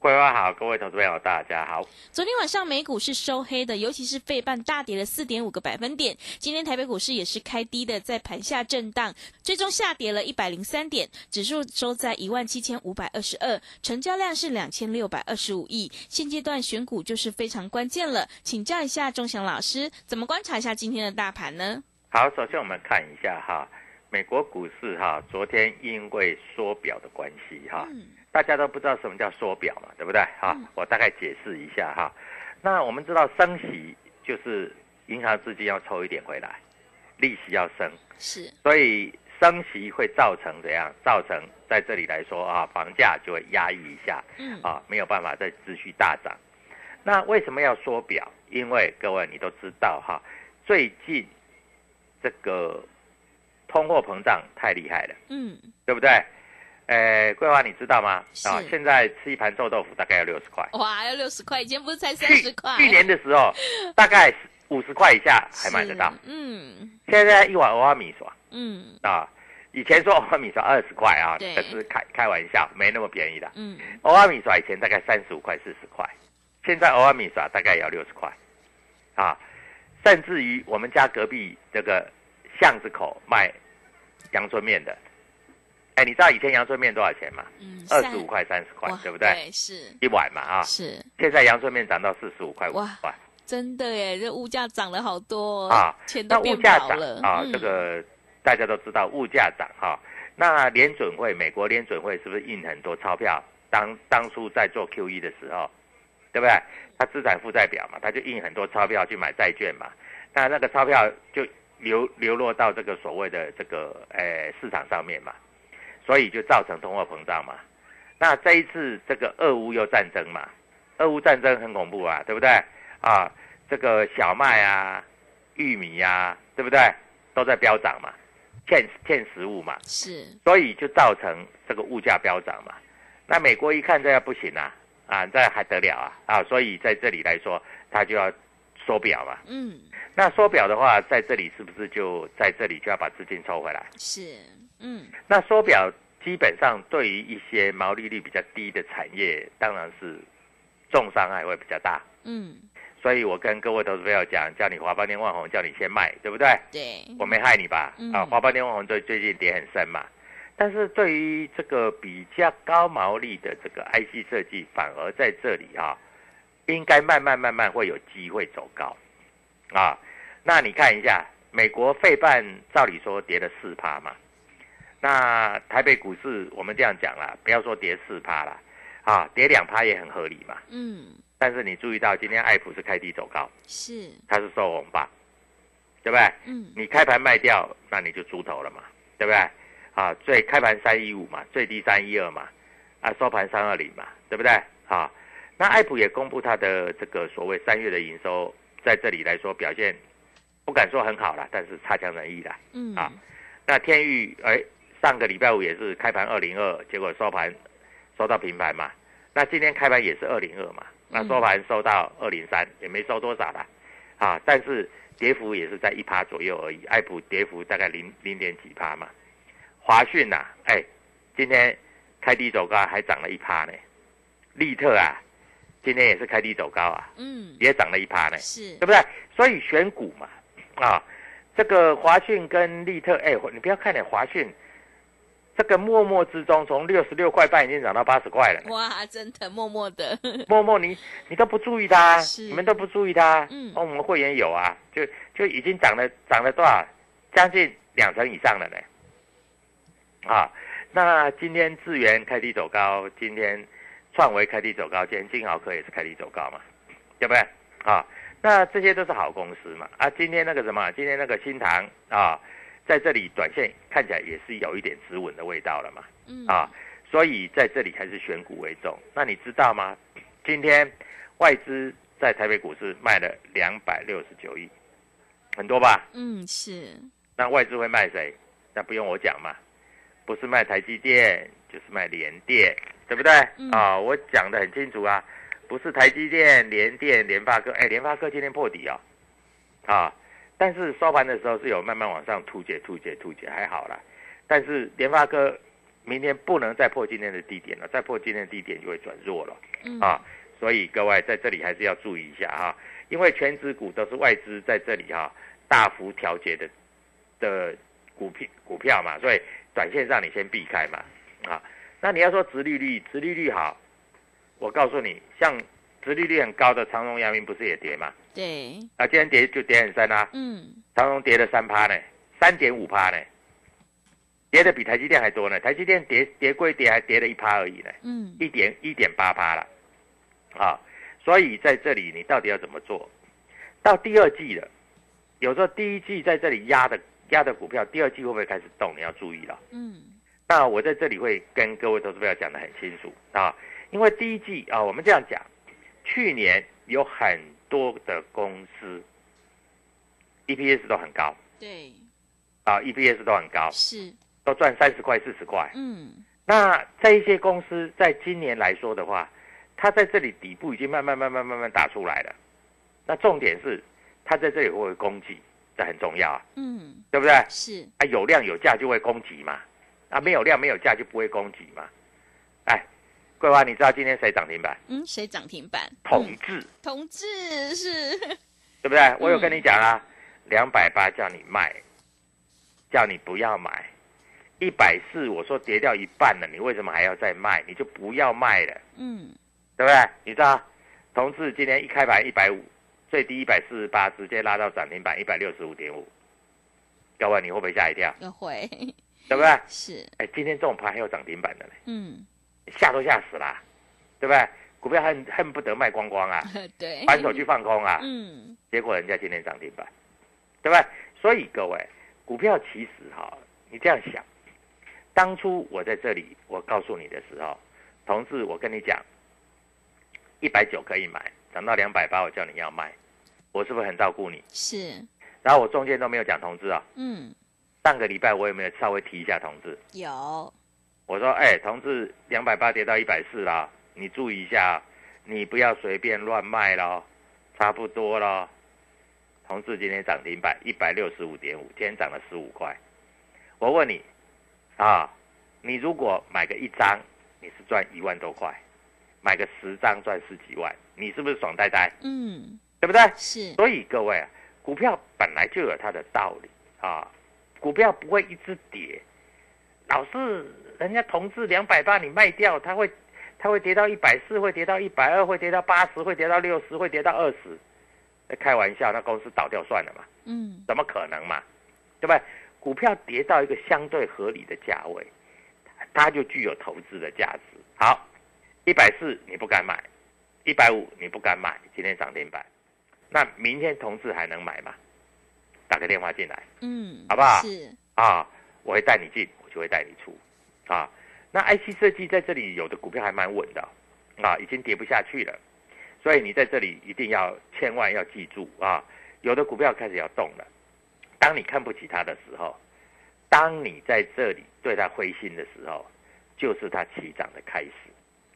桂花好，各位投资朋友大家好。昨天晚上美股是收黑的，尤其是费半大跌了四点五个百分点。今天台北股市也是开低的，在盘下震荡，最终下跌了一百零三点，指数收在一万七千五百二十二，成交量是两千六百二十五亿。现阶段选股就是非常关键了，请教一下钟祥老师，怎么观察一下今天的大盘呢？好，首先我们看一下哈，美国股市哈，昨天因为缩表的关系哈。嗯大家都不知道什么叫缩表嘛，对不对？哈、我大概解释一下哈。那我们知道升息就是银行资金要抽一点回来，利息要升，是，所以升息会造成怎样？造成在这里来说啊，房价就会压抑一下嗯，啊，没有办法再持续大涨。那为什么要缩表？因为各位你都知道哈，最近这个通货膨胀太厉害了，嗯，对不对？呃，桂花你知道吗？啊，现在吃一盘臭豆腐大概要六十块，哇，要六十块，以前不是才三去十块？去年的时候大概五十块以下还买得到，嗯。现在一碗欧阿米爽嗯。啊，以前说欧阿米爽二十块啊，对。可是开开玩笑，没那么便宜的。嗯，欧阿米爽以前大概三十五块、四十块，现在欧阿米爽大概也要六十块，啊，甚至于我们家隔壁这个巷子口卖阳春面的，哎，你知道以前阳春面多少钱吗？嗯，二十五块、三十块，对不对？对，是一碗嘛啊，是，现在阳春面涨到四十五块、五十块真的耶，这物价涨了好多哦啊，那钱都变物价涨薄了啊，嗯这个大家都知道，物价涨哈。那联准会，美国联准会是不是印很多钞票？当当初在做 QE 的时候，对不对？它资产负债表嘛，它就印很多钞票去买债券嘛。那那个钞票就流流落到这个所谓的这个呃市场上面嘛，所以就造成通货膨胀嘛。那这一次这个俄乌又战争嘛，俄乌战争很恐怖啊，对不对？啊，这个小麦啊、玉米啊，对不对？都在飙涨嘛，欠欠食物嘛，是所以就造成这个物价飙涨嘛。那美国一看这样不行啊，啊，这还得了啊啊！所以在这里来说，它就要缩表嘛。嗯那缩表的话，在这里是不是就在这里就要把资金抽回来？是嗯那缩表基本上对于一些毛利率比较低的产业，当然是重伤害会比较大。嗯所以我跟各位投资朋友讲，叫你华邦电万红，叫你先卖，对不对？对我没害你吧？嗯啊，华邦电万红最最近跌很深嘛。但是对于这个比较高毛利的这个 IC 设计，反而在这里啊，应该慢慢慢慢会有机会走高，啊，那你看一下，美国费半照理说跌了四趴嘛，那台北股市我们这样讲啦，不要说跌四趴啦，啊，跌两趴也很合理嘛。嗯但是你注意到今天爱普是开低走高，是它是收红吧，对不对？嗯你开盘卖掉，那你就猪头了嘛，对不对？啊，最开盘三一五嘛，最低三一二嘛，啊，收盘三二零嘛，对不对？好，那爱普也公布它的这个所谓三月的营收，在这里来说表现不敢说很好了，但是差强人意的。嗯，啊那天域哎，上个礼拜五也是开盘二零二，结果收盘收到平盘嘛。那今天开盘也是二零二嘛，那收盘收到二零三，也没收多少啦，啊，但是跌幅也是在一趴左右而已。爱普跌幅大概零零点几趴嘛。华讯呐，哎，今天开低走高还涨了一趴呢。利特啊，今天也是开低走高啊，嗯，也涨了一趴呢。是对不对？所以选股嘛，啊，这个华讯跟利特，哎，你不要看了华讯，这个默默之中从六十六块半已经涨到八十块了。哇，真的默默的，默默 你你都不注意它，你们都不注意它，嗯哦，我们会员有啊，就就已经涨了涨了多少？将近两成以上了呢。啊，那今天智源开低走高，今天创维开低走高，今天金豪科也是开低走高嘛，对不对？啊，那这些都是好公司嘛。啊，今天那个什么，今天那个新塘啊，在这里短线看起来也是有一点止稳的味道了嘛。嗯啊，所以在这里还是选股为重。那你知道吗？今天外资在台北股市卖了两百六十九亿，很多吧？嗯是，那外资会卖谁？那不用我讲嘛，不是卖台积电，就是卖联电，对不对？嗯啊，我讲的很清楚啊，不是台积电、联电、联发科，哎，联发科今天破底啊，啊，但是收盘的时候是有慢慢往上突解、突解、突解，还好啦。但是联发科明天不能再破今天的低点了，再破今天的低点就会转弱了。嗯啊，所以各位在这里还是要注意一下哈、因为全指股都是外资在这里哈、大幅调节的的股票股票嘛，所以短线上你先避开嘛啊。那你要说殖利率，殖利率好，我告诉你，像殖利率很高的长荣、阳明不是也跌吗？对，啊，今天跌就跌很深啊，嗯长荣跌了三趴呢，三点五趴呢，跌的比台积电还多呢。台积电跌跌归跌，还跌了一趴而已呢。嗯一点一点八趴了，啊，所以在这里你到底要怎么做？到第二季了，有时候第一季在这里压的压的股票，第二季会不会开始动？你要注意了。嗯那我在这里会跟各位投资朋友讲的很清楚啊，因为第一季啊，我们这样讲，去年有很多的公司 EPS 都很高。对，啊，EPS 都很高，是，都赚三十块、四十块。嗯。那这一些公司在今年来说的话，它在这里底部已经慢慢慢慢慢慢打出来了。那重点是，它在这里会不会供给，这很重要啊，嗯。对不对？是，啊，有量有价就会供给嘛，啊，没有量没有价就不会供给嘛。哎，桂花，你知道今天谁涨停板？嗯谁涨停板？嗯统治，同志是，对不对？我有跟你讲啊，两百八叫你卖，叫你不要买。一百四，我说跌掉一半了，你为什么还要再卖？你就不要卖了。嗯对不对？你知道，同志今天一开盘一百五，最低一百四十八，直接拉到涨停板一百六十五点五。各位，你会不会吓一跳？又会对不对？是，哎，今天这种盘还有涨停板的嘞，嗯吓都吓死啦，对不对？股票恨恨不得卖光光啊，对，反手去放空啊，嗯结果人家今天涨停板，对不对？所以各位，股票其实哈，你这样想，当初我在这里我告诉你的时候，同志，我跟你讲，一百九可以买，涨到两百八，我叫你要卖，我是不是很照顾你？是，然后我中间都没有讲同志啊，嗯上个礼拜我有没有稍微提一下同志？有，我说，哎，同志，两百八跌到一百四啦，你注意一下，你不要随便乱卖咯，差不多咯。同志今天涨停板一百六十五点五，今天涨了十五块。我问你，啊，你如果买个一张，你是赚一万多块，买个十张赚十几万，你是不是爽呆呆？嗯对不对？是，所以各位啊，股票本来就有它的道理啊，股票不会一直跌，老是人家同志两百八你卖掉，它会它会跌到一百四，会跌到一百二，会跌到八十，会跌到六十，会跌到二十。开玩笑，那公司倒掉算了嘛？嗯怎么可能嘛？对不对？股票跌到一个相对合理的价位，它就具有投资的价值。好，一百四你不敢买，一百五你不敢买，今天涨停板，那明天同志还能买吗？打个电话进来嗯，好不好是，啊，我会带你进，会带你出啊。那 IC 设计在这里有的股票还蛮稳的，啊，已经跌不下去了，所以你在这里一定要千万要记住啊，有的股票开始要动了。当你看不起它的时候，当你在这里对它灰心的时候，就是它起涨的开始，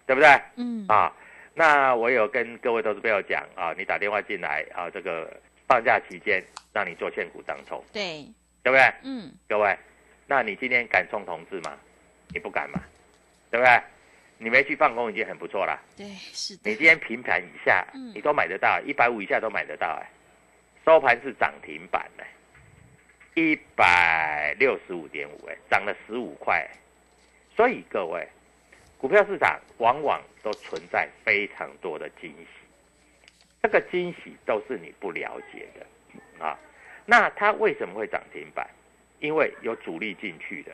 对不对？嗯，啊，那我有跟各位投资朋友讲啊，你打电话进来啊，这个放假期间让你做现股当冲，对，对不对？嗯，各位，那你今天敢冲同志吗？你不敢嘛，对不对？你没去放空已经很不错了。对，是的你，今天平盘以下，嗯你都买得到，一百五以下都买得到，哎，收盘是涨停板呢，一百六十五点五，哎，涨了十五块。所以各位，股票市场往往都存在非常多的惊喜，这个惊喜都是你不了解的啊。那它为什么会涨停板？因为有主力进去的。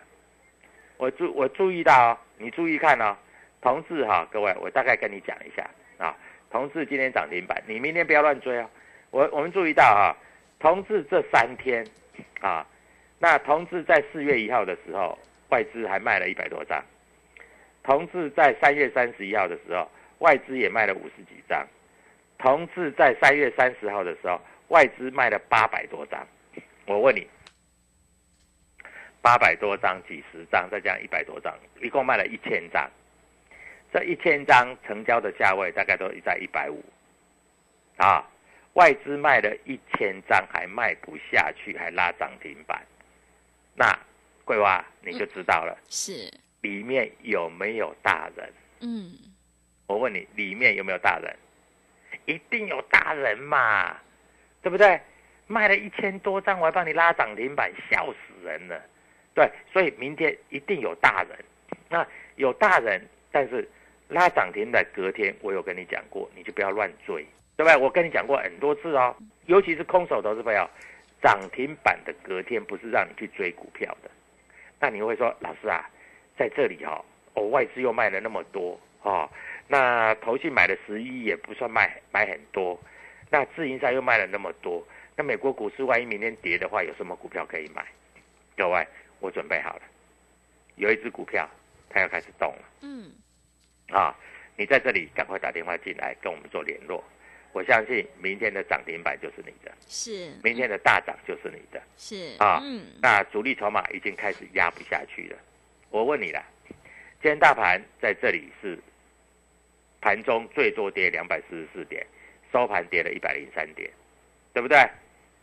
我注我注意到哦，你注意看哦，同志哈，各位，我大概跟你讲一下啊。同志今天涨停板，你明天不要乱追哦。我我们注意到啊，同志这三天啊，那同志在四月一号的时候，外资还卖了一百多张；同志在三月三十一号的时候，外资也卖了五十几张；同志在三月三十号的时候，外资卖了八百多张。我问你，八百多张、几十张，再加上一百多张，一共卖了一千张。这一千张成交的价位大概都在一百五，啊，外资卖了一千张还卖不下去，还拉涨停板，那桂花你就知道了，是，里面有没有大人？嗯，我问你，里面有没有大人？一定有大人嘛，对不对？卖了一千多张，我还帮你拉涨停板，笑死人了。对，所以明天一定有大人。那有大人，但是拉涨停的隔天，我有跟你讲过，你就不要乱追，对不对？我跟你讲过很多次哦，尤其是空手投资朋友，涨停板的隔天不是让你去追股票的。那你会说，老师啊，在这里、哦，哦，外资又卖了那么多哦，那投信买了十一也不算卖买很多，那自营商又卖了那么多，那美国股市万一明天跌的话，有什么股票可以买？各位，我准备好了，有一只股票它要开始动了嗯，啊！你在这里赶快打电话进来跟我们做联络，我相信明天的涨停板就是你的，是，明天的大涨就是你的。是啊嗯，那主力筹码已经开始压不下去了。我问你了，今天大盘在这里是盘中最多跌两百四十四点，收盘跌了一百零三点，对不对？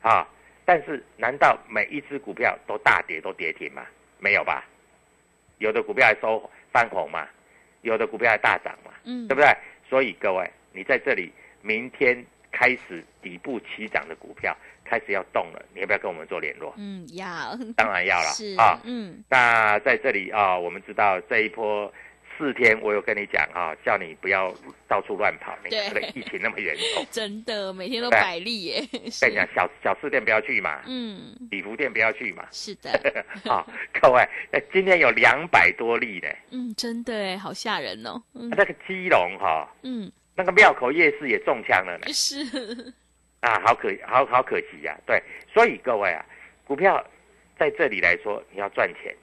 啊，但是难道每一只股票都大跌都跌停吗？没有吧？有的股票还收翻红嘛，有的股票还大涨嘛，嗯，对不对？所以各位，你在这里明天开始底部起涨的股票开始要动了，你要不要跟我们做联络？嗯，要，当然要了 是啊。嗯，那在这里啊，我们知道这一波四天，我有跟你讲啊，叫你不要到处乱跑。你看这个对疫情那么严重，真的每天都百例耶，跟你讲，小小吃店不要去嘛，嗯，礼服店不要去嘛。是的，啊，各位，呃今天有两百多例呢。嗯，真的哎，好吓人哦，嗯。那个基隆哈、嗯，那个庙口夜市也中枪了呢。是，啊，好可好好可惜呀、对，所以各位啊，股票在这里来说，你要赚钱，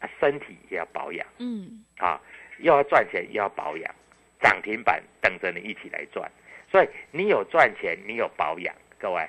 啊，身体也要保养。嗯，啊，又要赚钱又要保养，涨停板等着你一起来赚。所以你有赚钱，你有保养，各位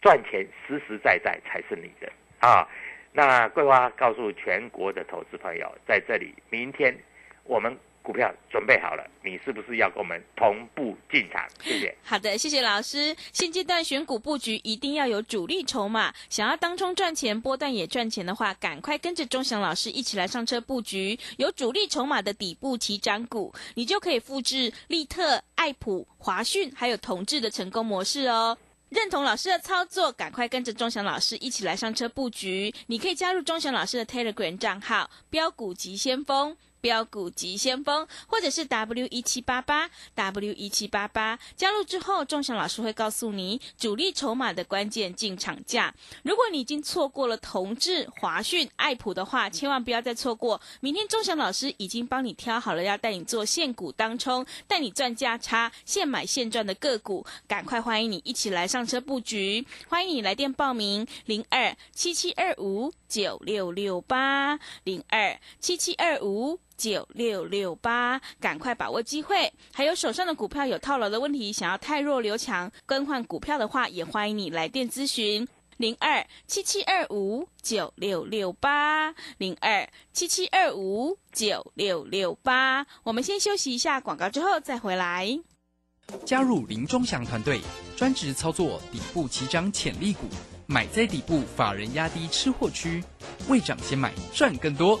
赚钱实实在在才是你的啊。那桂花告诉全国的投资朋友，在这里明天我们股票准备好了，你是不是要跟我们同步进场？谢谢。好的，谢谢老师。现阶段选股布局一定要有主力筹码，想要当中赚钱、波段也赚钱的话，赶快跟着钟祥老师一起来上车布局有主力筹码的底部起涨股，你就可以复制利特、爱普、华讯还有同志的成功模式哦。认同老师的操作，赶快跟着钟祥老师一起来上车布局。你可以加入钟祥老师的 Telegram 账号“标股急先锋”。标股急先锋，或者是 W 一七八八 W 一七八八，加入之后，钟祥老师会告诉你主力筹码的关键进场价。如果你已经错过了同志、华讯、爱普的话，千万不要再错过。明天钟祥老师已经帮你挑好了，要带你做现股当冲，带你赚价差，现买现赚的个股，赶快欢迎你一起来上车布局。欢迎你来电报名零二七七二五九六六八零二七七二五。九六六八，赶快把握机会。还有手上的股票有套牢的问题，想要太弱留强更换股票的话，也欢迎你来电咨询零二七七二五九六六八零二七七二五九六六八。我们先休息一下广告，之后再回来。加入林忠祥团队，专职操作底部起涨潜力股，买在底部，法人压低吃货区，未涨先买赚更多。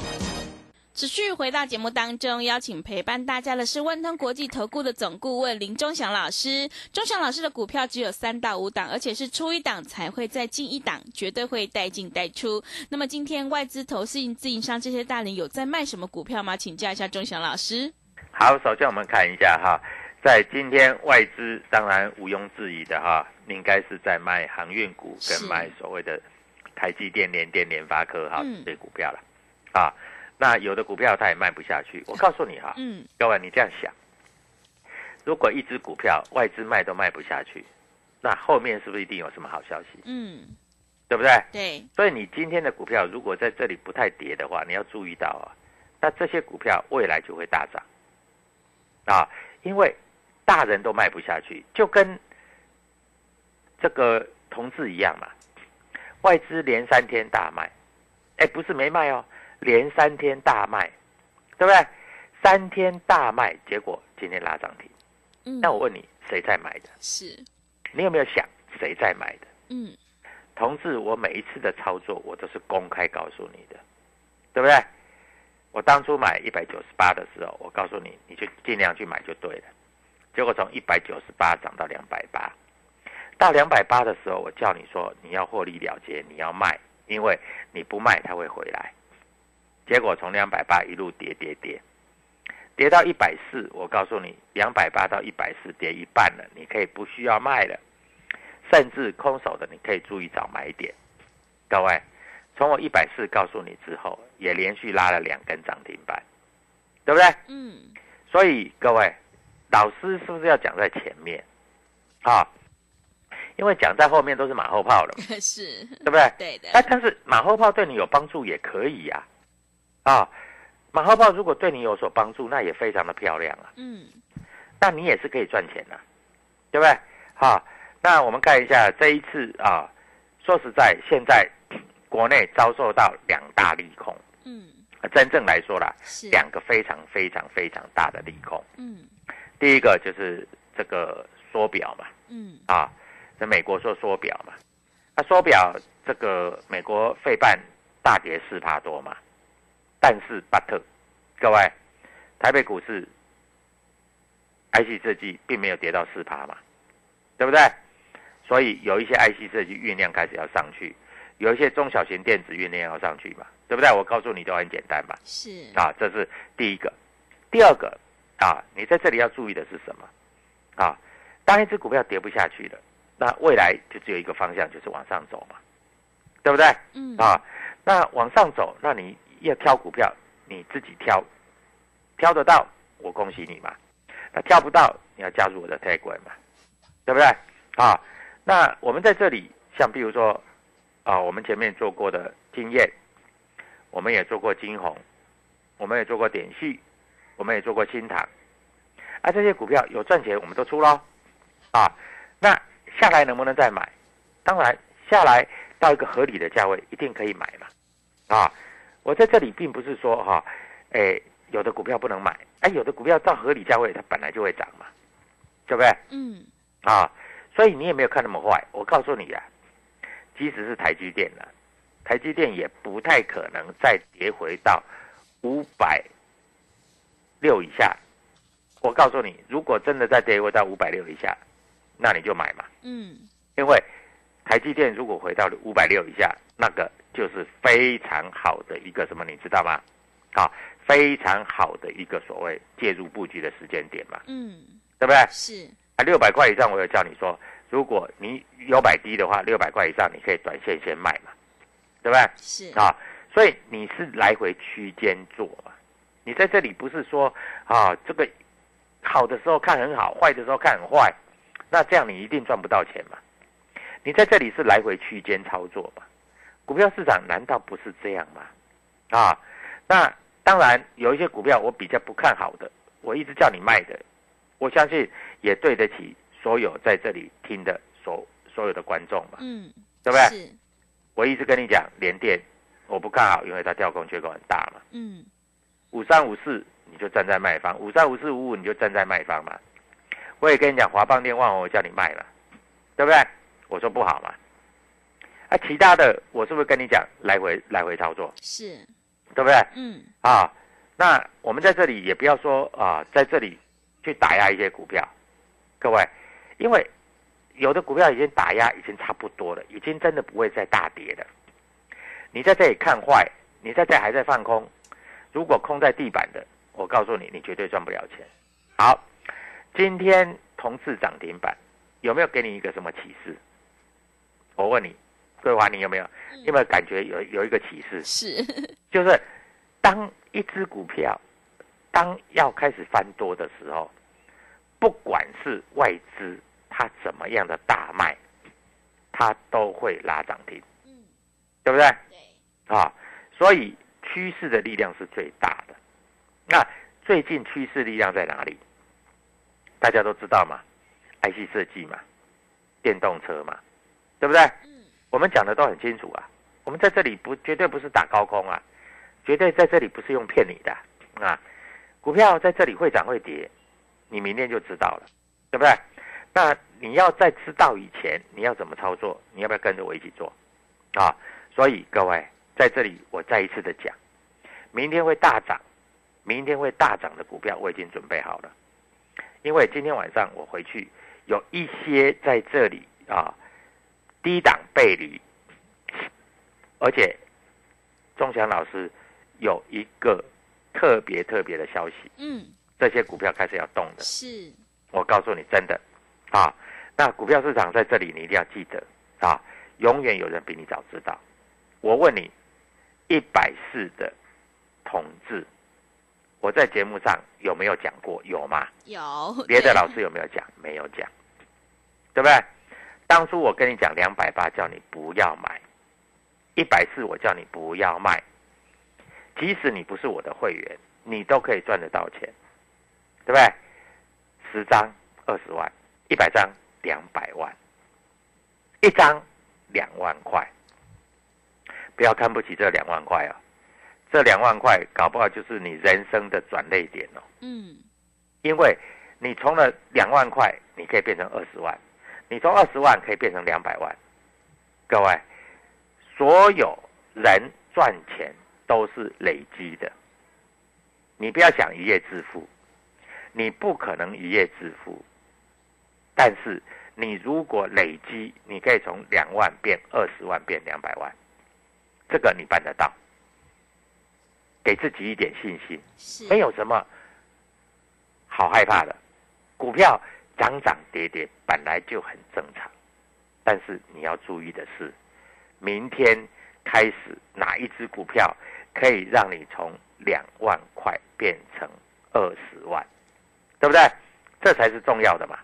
持续回到节目当中，邀请陪伴大家的是万通国际投顾的总顾问林忠祥老师。忠祥老师的股票只有三到五档，而且是出一档才会再进一档，绝对会带进带出。那么今天外资、投信、自营商这些大人有在卖什么股票吗？请教一下忠祥老师。好，首先我们看一下哈，在今天外资当然毋庸置疑的哈，应该是在卖航运股跟卖所谓的台积电、联电、联发科哈这些股票了啊。那有的股票它也卖不下去，我告诉你哈，嗯，各位你这样想，如果一只股票外资卖都卖不下去，那后面是不是一定有什么好消息？嗯，对不对？对，所以你今天的股票如果在这里不太跌的话，你要注意到啊，那这些股票未来就会大涨啊，因为大人都卖不下去，就跟这个同志一样嘛，外资连三天大卖，哎，不是没卖哦。连三天大卖，对不对？三天大卖，结果今天拉涨停。嗯，那我问你，谁在买的？是，你有没有想谁在买的？嗯，同志，我每一次的操作，我都是公开告诉你的，对不对？我当初买一百九十八的时候，我告诉你，你就尽量去买就对了。结果从一百九十八涨到两百八，到两百八的时候，我叫你说你要获利了结，你要卖，因为你不卖它会回来。结果从两百八一路跌跌跌，跌到一百四。我告诉你，两百八到一百四跌一半了，你可以不需要卖了，甚至空手的你可以注意找买点。各位，从我一百四告诉你之后，也连续拉了两根涨停板，对不对？嗯。所以各位，老师是不是要讲在前面啊？因为讲在后面都是马后炮了，是，对不对？对的。哎，但是马后炮对你有帮助也可以呀。啊，马后炮如果对你有所帮助，那也非常的漂亮啊。嗯，那你也是可以赚钱的，对不对？好，那我们看一下这一次啊，说实在，现在国内遭受到两大利空。嗯，真正来说啦，是两个非常非常非常大的利空。嗯，第一个就是这个缩表嘛。嗯，啊，在美国说缩表嘛，那缩表这个美国费半大跌四帕多嘛。但是，but，各位，台北股市，IC 设计并没有跌到四趴嘛，对不对？所以有一些 IC 设计运量开始要上去，有一些中小型电子运量要上去嘛，对不对？我告诉你都很简单嘛。是啊，这是第一个。第二个啊，你在这里要注意的是什么？啊，当一只股票跌不下去了，那未来就只有一个方向，就是往上走嘛，对不对？嗯啊，那往上走，那你。要挑股票，你自己挑，挑得到，我恭喜你嘛。那挑不到，你要加入我的 tag 嘛，对不对？啊，那我们在这里，像比如说，啊，我们前面做过的经验，我们也做过金红，我们也做过点序，我们也做过新塘，啊，这些股票有赚钱，我们都出喽。啊，那下来能不能再买？当然，下来到一个合理的价位，一定可以买嘛。啊。我在这里并不是说哈，哎，有的股票不能买，哎，有的股票到合理价位它本来就会涨嘛，对不对？嗯。啊，所以你也没有看那么坏。我告诉你啊，即使是台积电呢，台积电也不太可能再跌回到五百六以下。我告诉你，如果真的再跌回到五百六以下，那你就买嘛。嗯。因为台积电如果回到五百六以下，那个。就是非常好的一个什么，你知道吗？啊，非常好的一个所谓介入布局的时间点嘛。嗯，对不对？是啊，六百块以上，我有叫你说如果你有买低的话，六百块以上你可以短线先卖嘛，对不对？是啊，所以你是来回区间做嘛，你在这里不是说啊这个好的时候看很好，坏的时候看很坏，那这样你一定赚不到钱嘛。你在这里是来回区间操作嘛，股票市场难道不是这样吗？啊，那当然有一些股票我比较不看好的，我一直叫你卖的，我相信也对得起所有在这里听的所所有的观众嘛，嗯，对不对？是，我一直跟你讲联电，我不看好，因为它跳空缺口很大嘛。嗯，五三五四你就站在卖方，五三五四五五你就站在卖方嘛。我也跟你讲华邦电旺，我叫你卖了，对不对？我说不好嘛。啊，其他的我是不是跟你讲来回来回操作，是，对不对？嗯，啊，那我们在这里也不要说啊，在这里去打压一些股票，各位，因为有的股票已经打压已经差不多了，已经真的不会再大跌了。你在这里看坏，你在这里还在放空，如果空在地板的，我告诉你，你绝对赚不了钱。好，今天同志涨停板，有没有给你一个什么启示？我问你，桂华，你有没有有没有感觉有有一个启示？是，就是当一只股票当要开始翻多的时候，不管是外资它怎么样的大卖，它都会拉涨停，嗯，对不对？对，啊，所以趋势的力量是最大的。那最近趋势力量在哪里？大家都知道嘛，IC 设计嘛，电动车嘛，对不对？嗯，我们讲的都很清楚啊，我们在这里不绝对不是打高空啊，绝对在这里不是用骗你的啊。股票在这里会涨会跌，你明天就知道了，对不对？那你要在知道以前，你要怎么操作？你要不要跟着我一起做啊？所以各位在这里，我再一次的讲，明天会大涨，明天会大涨的股票我已经准备好了，因为今天晚上我回去有一些在这里啊低档背离，而且钟祥老师有一个特别特别的消息，嗯，这些股票开始要动的。是，我告诉你，真的啊，那股票市场在这里你一定要记得啊，永远有人比你早知道。我问你，一百四的统治，我在节目上有没有讲过？有吗？有，别的老师有没有讲？没有讲，对不对？当初我跟你讲两百八，叫你不要买；一百四，我叫你不要卖。即使你不是我的会员，你都可以赚得到钱，对不对？十张二十万，一百张两百万，一张两万块。不要看不起这两万块啊，这两万块搞不好就是你人生的转捩点哦。嗯，因为你从了两万块，你可以变成二十万，你从二十万可以变成两百万。各位，所有人赚钱都是累积的，你不要想一夜致富，你不可能一夜致富。但是你如果累积，你可以从两万变二十万，变两百万，这个你办得到。给自己一点信心。没有什么好害怕的。股票涨涨跌跌本来就很正常，但是你要注意的是，明天开始哪一只股票可以让你从两万块变成二十万，对不对？这才是重要的嘛。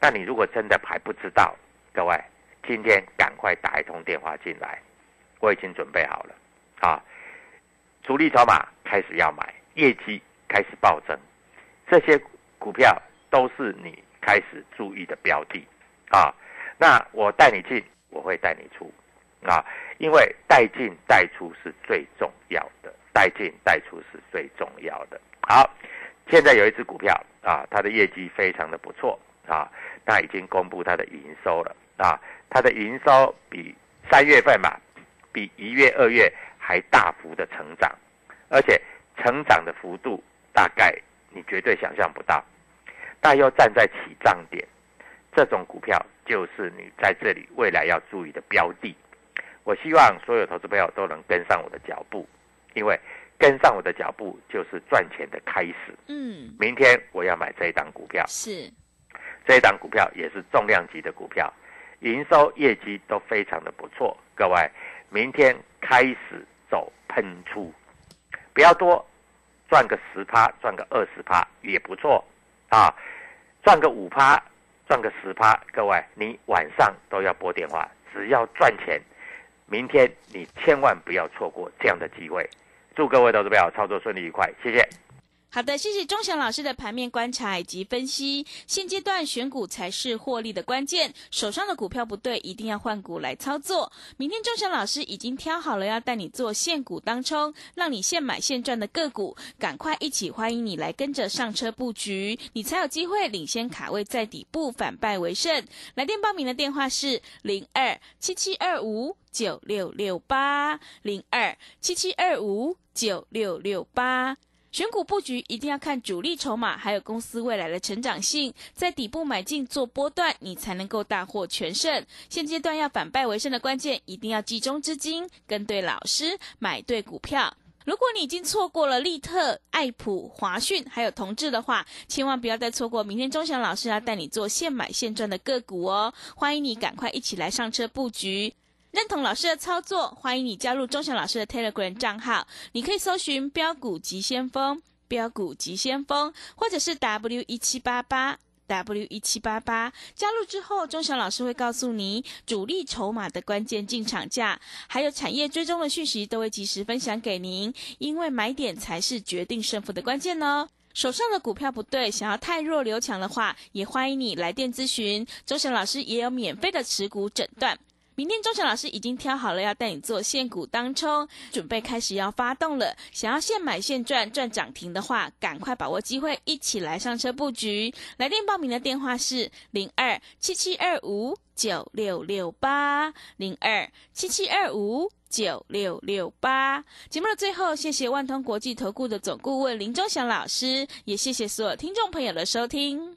那你如果真的还不知道，各位今天赶快打一通电话进来，我已经准备好了啊。主力筹码开始要买，业绩开始暴增，这些股票都是你开始注意的标的啊。那我带你进，我会带你出啊，因为带进带出是最重要的，带进带出是最重要的。好，现在有一只股票啊，它的业绩非常的不错啊，那已经公布它的营收了啊，它的营收比三月份嘛，比一月、二月还大幅的成长，而且成长的幅度大概你绝对想象不到。但又站在起涨点，这种股票就是你在这里未来要注意的标的。我希望所有投资朋友都能跟上我的脚步，因为跟上我的脚步就是赚钱的开始。嗯，明天我要买这一档股票，是，这一档股票也是重量级的股票，营收业绩都非常的不错。各位，明天开始走喷出，不要多，赚个十趴，赚个二十趴也不错啊，赚个五趴，赚个十趴，各位你晚上都要拨电话，只要赚钱，明天你千万不要错过这样的机会。祝各位投资友操作顺利愉快，谢谢。好的，谢谢钟祥老师的盘面观察以及分析。现阶段选股才是获利的关键，手上的股票不对，一定要换股来操作。明天钟祥老师已经挑好了，要带你做现股当冲，让你现买现赚的个股，赶快一起欢迎你来跟着上车布局，你才有机会领先卡位在底部，反败为胜。来电报名的电话是零二七七二五九六六八零二七七二五九六六八。选股布局一定要看主力筹码，还有公司未来的成长性，在底部买进做波段，你才能够大获全胜。现阶段要反败为胜的关键，一定要集中资金，跟对老师，买对股票。如果你已经错过了利特、爱普、华讯还有同志的话，千万不要再错过明天钟祥老师要带你做现买现赚的个股哦！欢迎你赶快一起来上车布局。认同老师的操作，欢迎你加入钟祥老师的 Telegram 账号。你可以搜寻“标股急先锋”、“标股急先锋”，或者是 W 一七八八 W 一七八八。加入之后，钟祥老师会告诉你主力筹码的关键进场价，还有产业追踪的讯息，都会及时分享给您。因为买点才是决定胜负的关键哦。手上的股票不对，想要太弱留强的话，也欢迎你来电咨询。钟祥老师也有免费的持股诊断。明天钟祥老师已经挑好了，要带你做现股当冲，准备开始要发动了。想要现买现赚赚涨停的话，赶快把握机会，一起来上车布局。来电报名的电话是零二七七二五九六六八零二七七二五九六六八。节目的最后，谢谢万通国际投顾的总顾问林钟祥老师，也谢谢所有听众朋友的收听。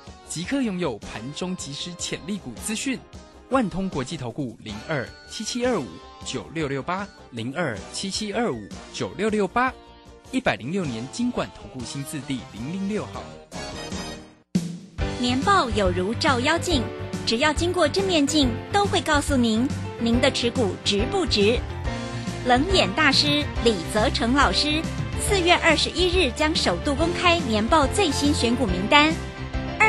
即刻拥有盘中即时潜力股资讯，万通国际投顾零二七七二五九六六八零二七七二五九六六八，一百零六年金管投顾新字第零零六号。年报有如照妖镜，只要经过正面镜，都会告诉您您的持股值不值。冷眼大师李泽成老师，四月二十一日将首度公开年报最新选股名单。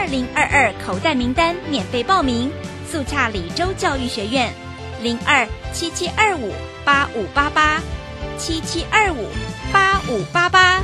二零二二口袋名单免费报名，速洽李州教育学院，零二七七二五八五八八，七七二五八五八八。